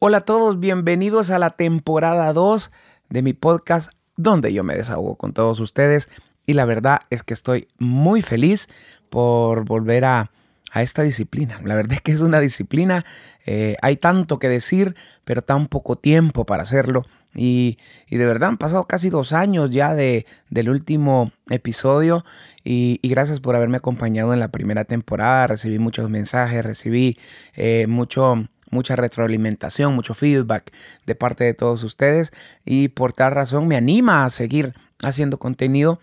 Hola a todos, bienvenidos a la temporada 2 de mi podcast donde yo me desahogo con todos ustedes y la verdad es que estoy muy feliz por volver a, esta disciplina. La verdad es que es una disciplina, eh, hay tanto que decir, pero tan poco tiempo para hacerlo. Y, de verdad han pasado casi dos años ya de, del último episodio y, gracias por haberme acompañado en la primera temporada. Recibí muchos mensajes, recibí eh, mucho mucha retroalimentación, mucho feedback de parte de todos ustedes y por tal razón me anima a seguir haciendo contenido.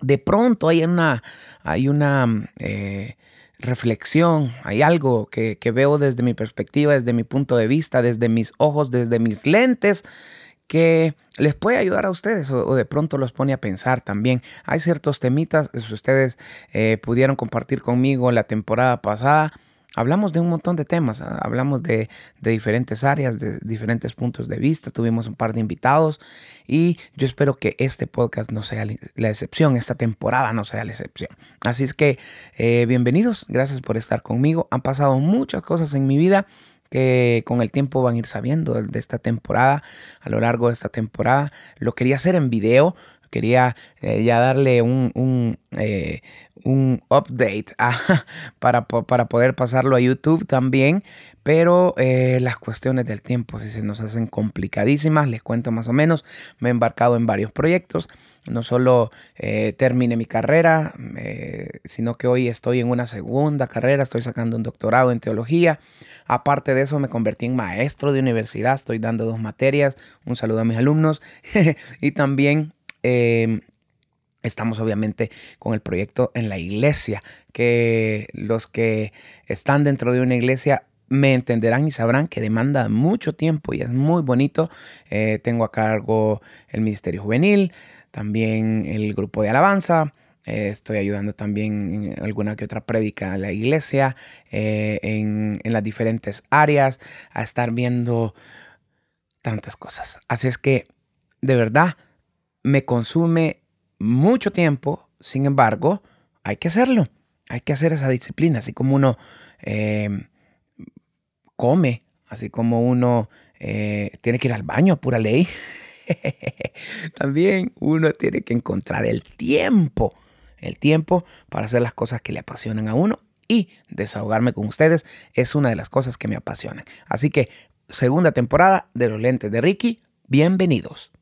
De pronto hay una, hay una eh, reflexión, hay algo que, veo desde mi perspectiva, desde mi punto de vista, desde mis ojos, desde mis lentes que les puede ayudar a ustedes o, de pronto los pone a pensar también. Hay ciertos temitas, que ustedes eh, pudieron compartir conmigo la temporada pasada, hablamos de un montón de temas, ah, hablamos de, diferentes áreas, de diferentes puntos de vista, tuvimos un par de invitados y yo espero que este podcast no sea la excepción, esta temporada no sea la excepción. Así es que eh, bienvenidos, gracias por estar conmigo. Han pasado muchas cosas en mi vida que con el tiempo van a ir sabiendo de esta temporada, a lo largo de esta temporada. Lo quería hacer en video, quería eh, ya darle un, un, eh, update para, para, poder pasarlo a YouTube también, pero eh, las cuestiones del tiempo si se nos hacen complicadísimas, les cuento más o menos, me he embarcado en varios proyectos, no solo terminé mi carrera, sino que hoy estoy en una segunda carrera, estoy sacando un doctorado en teología, aparte de eso me convertí en maestro de universidad, estoy dando dos materias, un saludo a mis alumnos. Y también Em, estamos obviamente con el proyecto en la iglesia, que los que están dentro de una iglesia me entenderán y sabrán que demanda mucho tiempo y es muy bonito. Eh, tengo a cargo el Ministerio Juvenil, también el grupo de alabanza. Eh, estoy ayudando también en alguna que otra prédica a la iglesia, eh, en, en las diferentes áreas, a estar viendo tantas cosas. Así es que, de verdad, me consume mucho tiempo, sin embargo, hay que hacerlo, hay que hacer esa disciplina, así como uno em, come, así como uno eh, tiene que ir al baño pura ley, también uno tiene que encontrar el tiempo, el tiempo para hacer las cosas que le apasionan a uno y desahogarme con ustedes es una de las cosas que me apasionan. Así que, segunda temporada de los lentes de Ricky, bienvenidos.